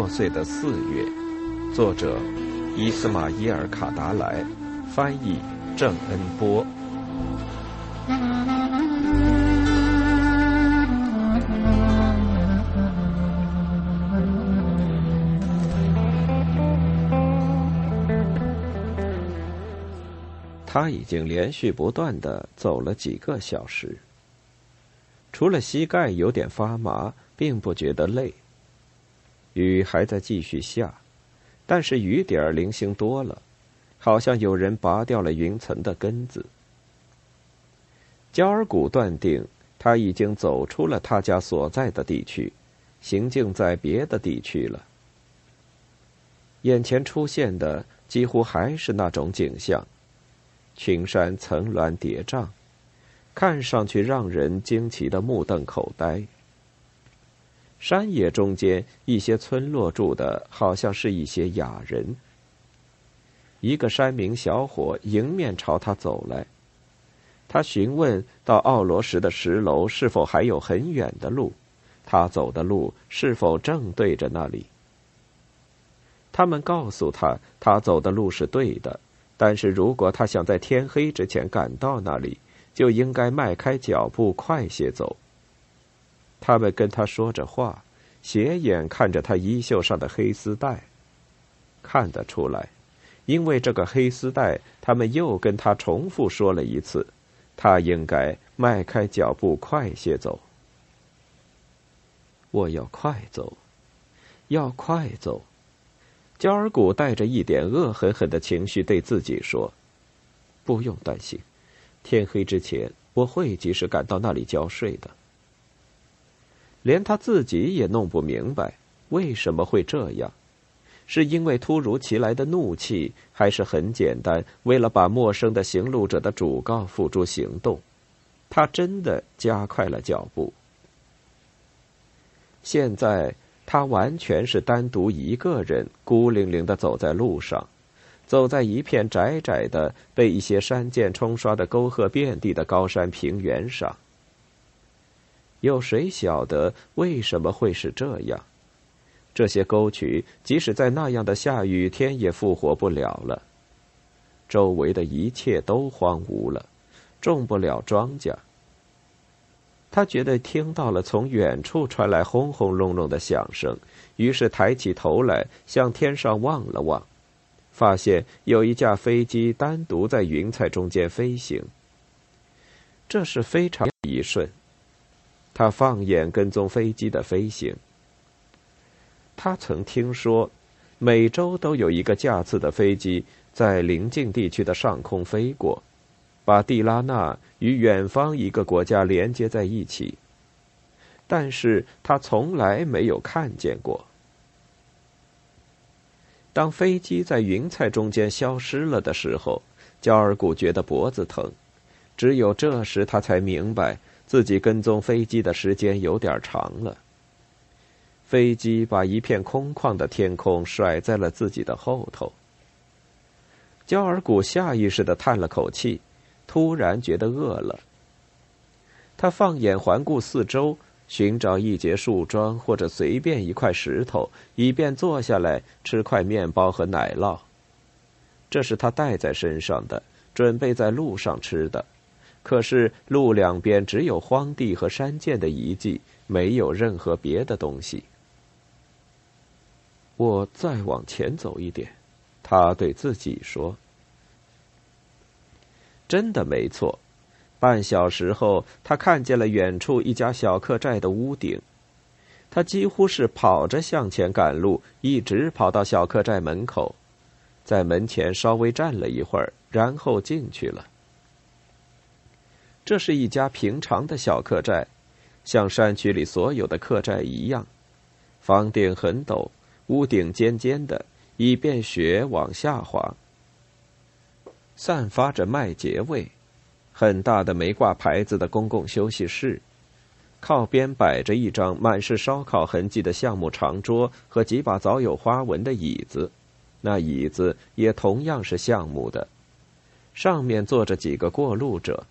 破碎的四月，作者伊斯马伊尔·卡达莱，翻译郑恩波。他已经连续不断的走了几个小时，除了膝盖有点发麻，并不觉得累。雨还在继续下，但是雨点儿零星多了，好像有人拔掉了云层的根子。焦尔古断定他已经走出了他家所在的地区，行进在别的地区了。眼前出现的几乎还是那种景象。群山层峦叠嶂，看上去让人惊奇的目瞪口呆。山野中间，一些村落住的好像是一些雅人。一个山民小伙迎面朝他走来，他询问到奥罗什的石楼是否还有很远的路，他走的路是否正对着那里。他们告诉他，他走的路是对的。但是如果他想在天黑之前赶到那里，就应该迈开脚步快些走。他们跟他说着话，斜眼看着他衣袖上的黑丝带，看得出来，因为这个黑丝带，他们又跟他重复说了一次，他应该迈开脚步快些走。我要快走，要快走。焦尔古带着一点恶狠狠的情绪对自己说：“不用担心，天黑之前我会及时赶到那里交税的。”连他自己也弄不明白为什么会这样，是因为突如其来的怒气，还是很简单，为了把陌生的行路者的主告付诸行动？他真的加快了脚步。现在。他完全是单独一个人，孤零零的走在路上，走在一片窄窄的、被一些山涧冲刷的沟壑遍地的高山平原上。有谁晓得为什么会是这样？这些沟渠即使在那样的下雨天也复活不了了。周围的一切都荒芜了，种不了庄稼。他觉得听到了从远处传来轰轰隆隆的响声，于是抬起头来向天上望了望，发现有一架飞机单独在云彩中间飞行。这是非常一瞬，他放眼跟踪飞机的飞行。他曾听说，每周都有一个架次的飞机在邻近地区的上空飞过。把蒂拉纳与远方一个国家连接在一起，但是他从来没有看见过。当飞机在云彩中间消失了的时候，焦尔古觉得脖子疼。只有这时，他才明白自己跟踪飞机的时间有点长了。飞机把一片空旷的天空甩在了自己的后头。焦尔古下意识的叹了口气。突然觉得饿了，他放眼环顾四周，寻找一截树桩或者随便一块石头，以便坐下来吃块面包和奶酪。这是他带在身上的，准备在路上吃的。可是路两边只有荒地和山涧的遗迹，没有任何别的东西。我再往前走一点，他对自己说。真的没错，半小时后，他看见了远处一家小客栈的屋顶。他几乎是跑着向前赶路，一直跑到小客栈门口，在门前稍微站了一会儿，然后进去了。这是一家平常的小客栈，像山区里所有的客栈一样，房顶很陡，屋顶尖尖的，以便雪往下滑。散发着麦秸味，很大的没挂牌子的公共休息室，靠边摆着一张满是烧烤痕迹的橡木长桌和几把早有花纹的椅子，那椅子也同样是橡木的，上面坐着几个过路者，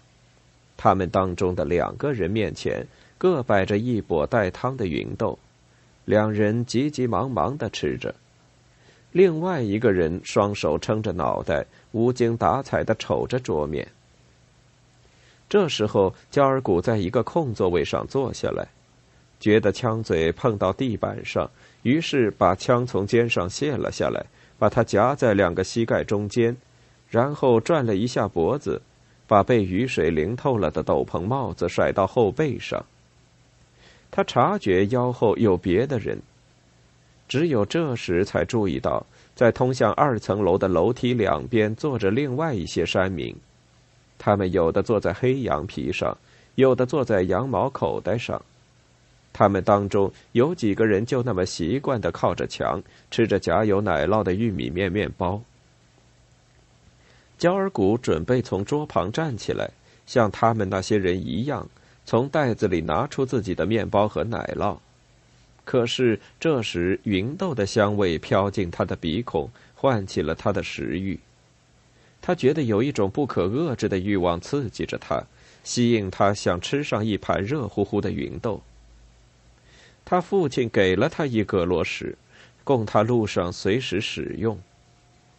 他们当中的两个人面前各摆着一钵带汤的芸豆，两人急急忙忙的吃着，另外一个人双手撑着脑袋，无精打采的瞅着桌面。这时候，焦尔古在一个空座位上坐下来，觉得枪嘴碰到地板上，于是把枪从肩上卸了下来，把它夹在两个膝盖中间，然后转了一下脖子，把被雨水淋透了的斗篷帽子甩到后背上。他察觉腰后有别的人，只有这时才注意到，在通向二层楼的楼梯两边坐着另外一些山民。他们有的坐在黑羊皮上，有的坐在羊毛口袋上。他们当中有几个人就那么习惯的靠着墙，吃着夹有奶酪的玉米面面包。焦尔古准备从桌旁站起来，像他们那些人一样，从袋子里拿出自己的面包和奶酪。可是这时，芸豆的香味飘进他的鼻孔，唤起了他的食欲。他觉得有一种不可遏制的欲望刺激着他，吸引他想吃上一盘热乎乎的芸豆。他父亲给了他一个罗什，供他路上随时使用。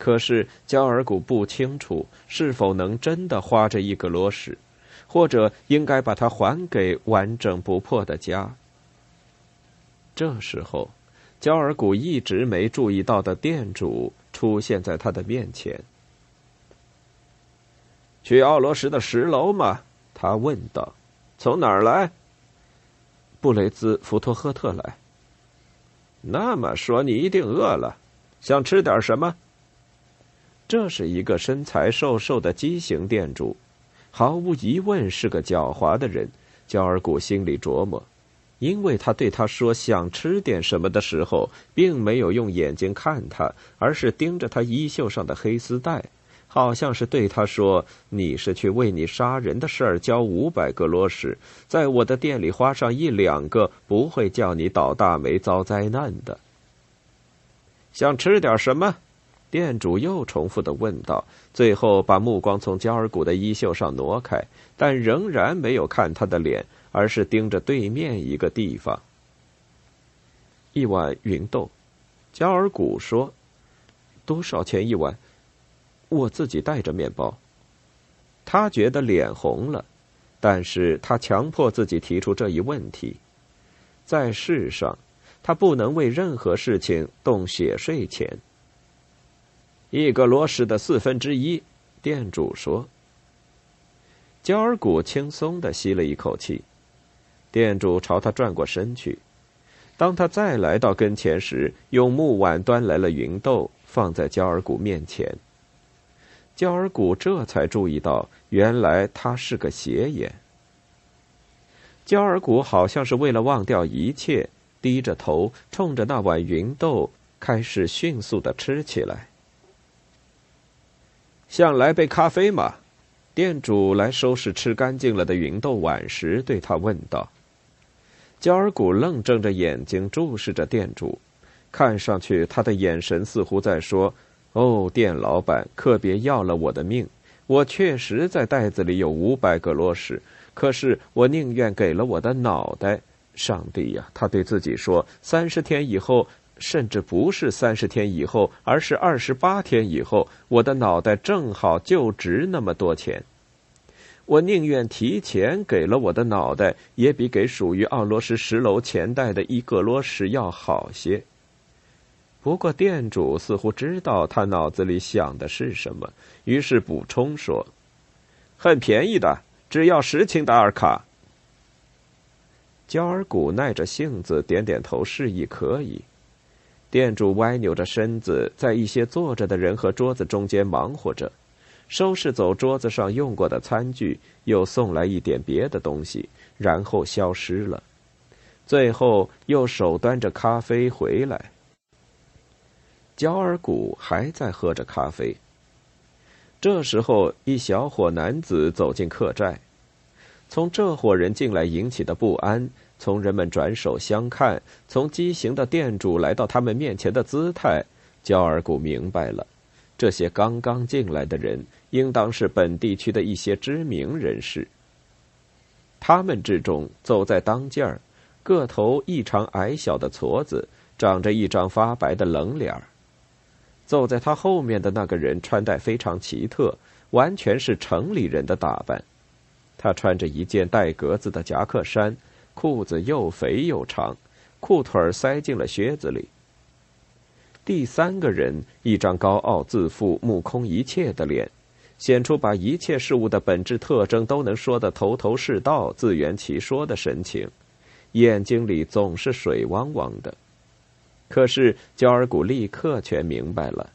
可是焦尔古不清楚是否能真的花这一个罗什，或者应该把它还给完整不破的家。这时候，焦尔古一直没注意到的店主出现在他的面前。去奥罗什的十楼吗？他问道。从哪儿来？布雷兹福托赫特来。那么说，你一定饿了，想吃点什么？这是一个身材瘦瘦的畸形店主，毫无疑问是个狡猾的人。焦尔古心里琢磨，因为他对他说想吃点什么的时候，并没有用眼睛看他，而是盯着他衣袖上的黑丝带。好像是对他说：“你是去为你杀人的事儿交五百个罗什，在我的店里花上一两个，不会叫你倒大霉遭灾难的。”想吃点什么？店主又重复的问道，最后把目光从焦尔古的衣袖上挪开，但仍然没有看他的脸，而是盯着对面一个地方。一碗芸豆，焦尔古说：“多少钱一碗？”我自己带着面包。他觉得脸红了，但是他强迫自己提出这一问题。在世上，他不能为任何事情动血税钱。一个罗什的四分之一，店主说。焦尔古轻松的吸了一口气。店主朝他转过身去。当他再来到跟前时，用木碗端来了芸豆，放在焦尔古面前。焦尔古这才注意到，原来他是个斜眼。焦尔古好像是为了忘掉一切，低着头，冲着那碗芸豆开始迅速的吃起来。想来杯咖啡吗？店主来收拾吃干净了的芸豆碗时，对他问道。焦尔古愣睁着眼睛注视着店主，看上去他的眼神似乎在说。哦，店老板，可别要了我的命！我确实在袋子里有五百个罗什，可是我宁愿给了我的脑袋。上帝呀，他对自己说：三十天以后，甚至不是三十天以后，而是二十八天以后，我的脑袋正好就值那么多钱。我宁愿提前给了我的脑袋，也比给属于奥罗什十楼钱袋的一个罗什要好些。不过，店主似乎知道他脑子里想的是什么，于是补充说：“很便宜的，只要十顷达尔卡。”焦尔古耐着性子点点头，示意可以。店主歪扭着身子，在一些坐着的人和桌子中间忙活着，收拾走桌子上用过的餐具，又送来一点别的东西，然后消失了。最后又手端着咖啡回来。焦尔古还在喝着咖啡。这时候，一小伙男子走进客栈。从这伙人进来引起的不安，从人们转手相看，从畸形的店主来到他们面前的姿态，焦尔古明白了：这些刚刚进来的人，应当是本地区的一些知名人士。他们之中，走在当间儿，个头异常矮小的矬子，长着一张发白的冷脸儿。走在他后面的那个人穿戴非常奇特，完全是城里人的打扮。他穿着一件带格子的夹克衫，裤子又肥又长，裤腿塞进了靴子里。第三个人一张高傲自负、目空一切的脸，显出把一切事物的本质特征都能说得头头是道、自圆其说的神情，眼睛里总是水汪汪的。可是，焦尔古立刻全明白了，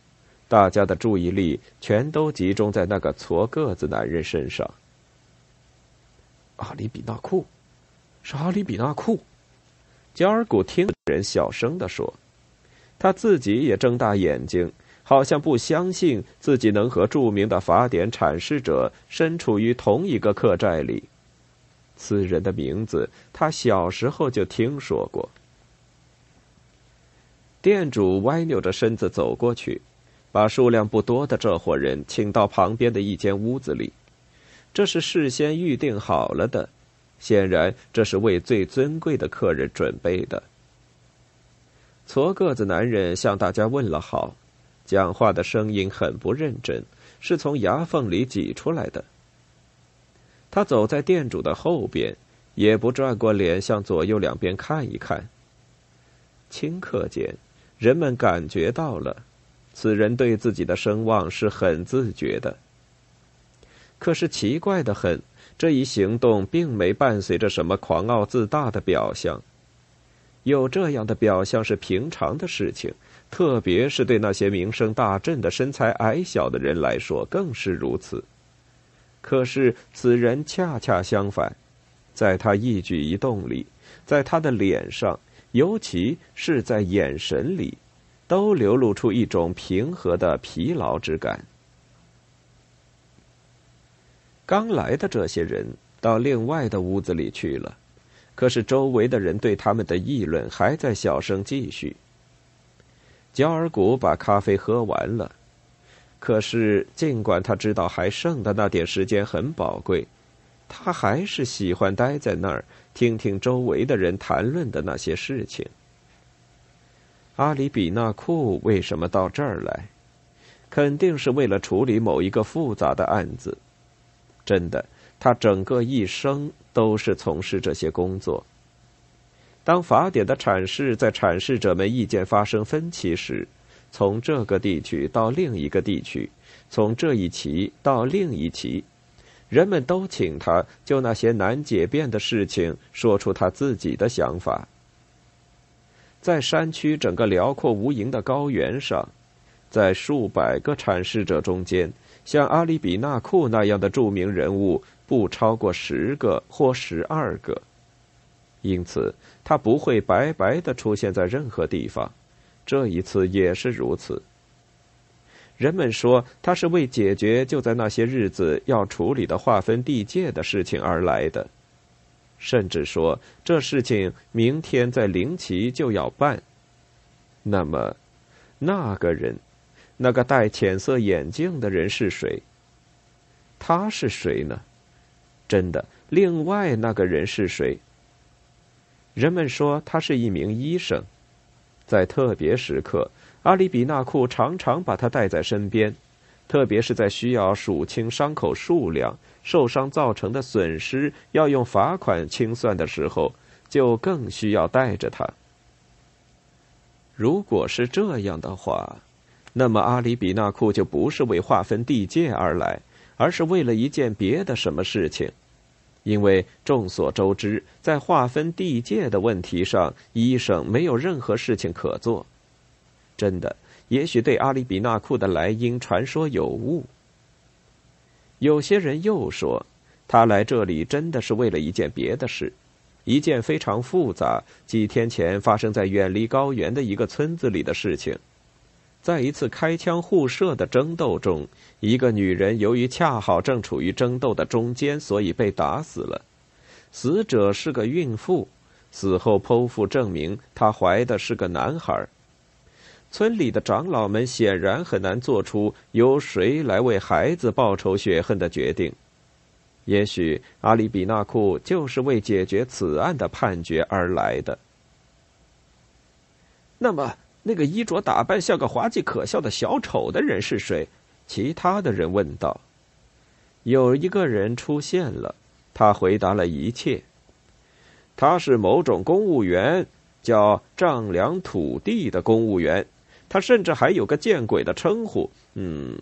大家的注意力全都集中在那个矬个子男人身上。阿里比纳库，是阿里比纳库。焦尔古听人小声的说，他自己也睁大眼睛，好像不相信自己能和著名的法典阐释者身处于同一个客栈里。此人的名字，他小时候就听说过。店主歪扭着身子走过去，把数量不多的这伙人请到旁边的一间屋子里。这是事先预定好了的，显然这是为最尊贵的客人准备的。矬个子男人向大家问了好，讲话的声音很不认真，是从牙缝里挤出来的。他走在店主的后边，也不转过脸向左右两边看一看。顷刻间。人们感觉到了，此人对自己的声望是很自觉的。可是奇怪的很，这一行动并没伴随着什么狂傲自大的表象。有这样的表象是平常的事情，特别是对那些名声大振的身材矮小的人来说更是如此。可是此人恰恰相反，在他一举一动里，在他的脸上。尤其是在眼神里，都流露出一种平和的疲劳之感。刚来的这些人到另外的屋子里去了，可是周围的人对他们的议论还在小声继续。焦尔古把咖啡喝完了，可是尽管他知道还剩的那点时间很宝贵。他还是喜欢待在那儿，听听周围的人谈论的那些事情。阿里比纳库为什么到这儿来？肯定是为了处理某一个复杂的案子。真的，他整个一生都是从事这些工作。当法典的阐释在阐释者们意见发生分歧时，从这个地区到另一个地区，从这一期到另一期。人们都请他就那些难解辩的事情说出他自己的想法。在山区整个辽阔无垠的高原上，在数百个阐释者中间，像阿里比纳库那样的著名人物不超过十个或十二个，因此他不会白白的出现在任何地方。这一次也是如此。人们说他是为解决就在那些日子要处理的划分地界的事情而来的，甚至说这事情明天在灵奇就要办。那么，那个人，那个戴浅色眼镜的人是谁？他是谁呢？真的，另外那个人是谁？人们说他是一名医生，在特别时刻。阿里比纳库常常把他带在身边，特别是在需要数清伤口数量、受伤造成的损失要用罚款清算的时候，就更需要带着他。如果是这样的话，那么阿里比纳库就不是为划分地界而来，而是为了一件别的什么事情。因为众所周知，在划分地界的问题上，医生没有任何事情可做。真的，也许对阿里比纳库的来因传说有误。有些人又说，他来这里真的是为了一件别的事，一件非常复杂、几天前发生在远离高原的一个村子里的事情。在一次开枪互射的争斗中，一个女人由于恰好正处于争斗的中间，所以被打死了。死者是个孕妇，死后剖腹证明她怀的是个男孩。村里的长老们显然很难做出由谁来为孩子报仇雪恨的决定。也许阿里比纳库就是为解决此案的判决而来的。那么，那个衣着打扮像个滑稽可笑的小丑的人是谁？其他的人问道。有一个人出现了，他回答了一切。他是某种公务员，叫丈量土地的公务员。他甚至还有个见鬼的称呼，嗯，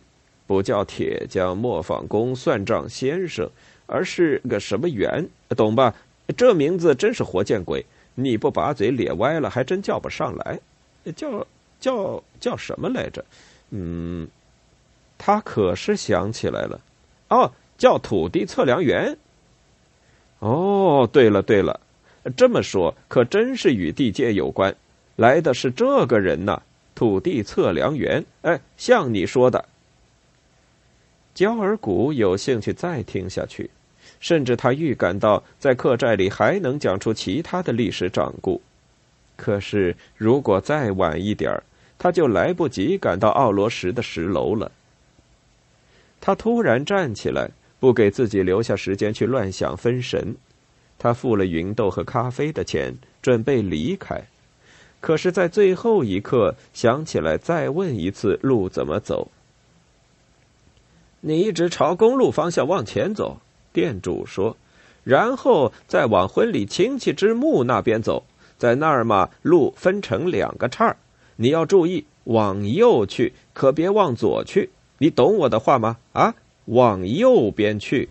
不叫铁匠、磨坊工、算账先生，而是个什么员，懂吧？这名字真是活见鬼！你不把嘴咧歪了，还真叫不上来。叫叫叫什么来着？嗯，他可是想起来了。哦，叫土地测量员。哦，对了对了。这么说可真是与地界有关，来的是这个人呐，土地测量员。哎，像你说的，焦尔古有兴趣再听下去，甚至他预感到在客栈里还能讲出其他的历史掌故。可是如果再晚一点他就来不及赶到奥罗什的石楼了。他突然站起来，不给自己留下时间去乱想分神。他付了芸豆和咖啡的钱，准备离开，可是，在最后一刻想起来再问一次路怎么走。你一直朝公路方向往前走，店主说，然后再往婚礼亲戚之墓那边走，在那儿嘛，路分成两个岔儿，你要注意往右去，可别往左去。你懂我的话吗？啊，往右边去。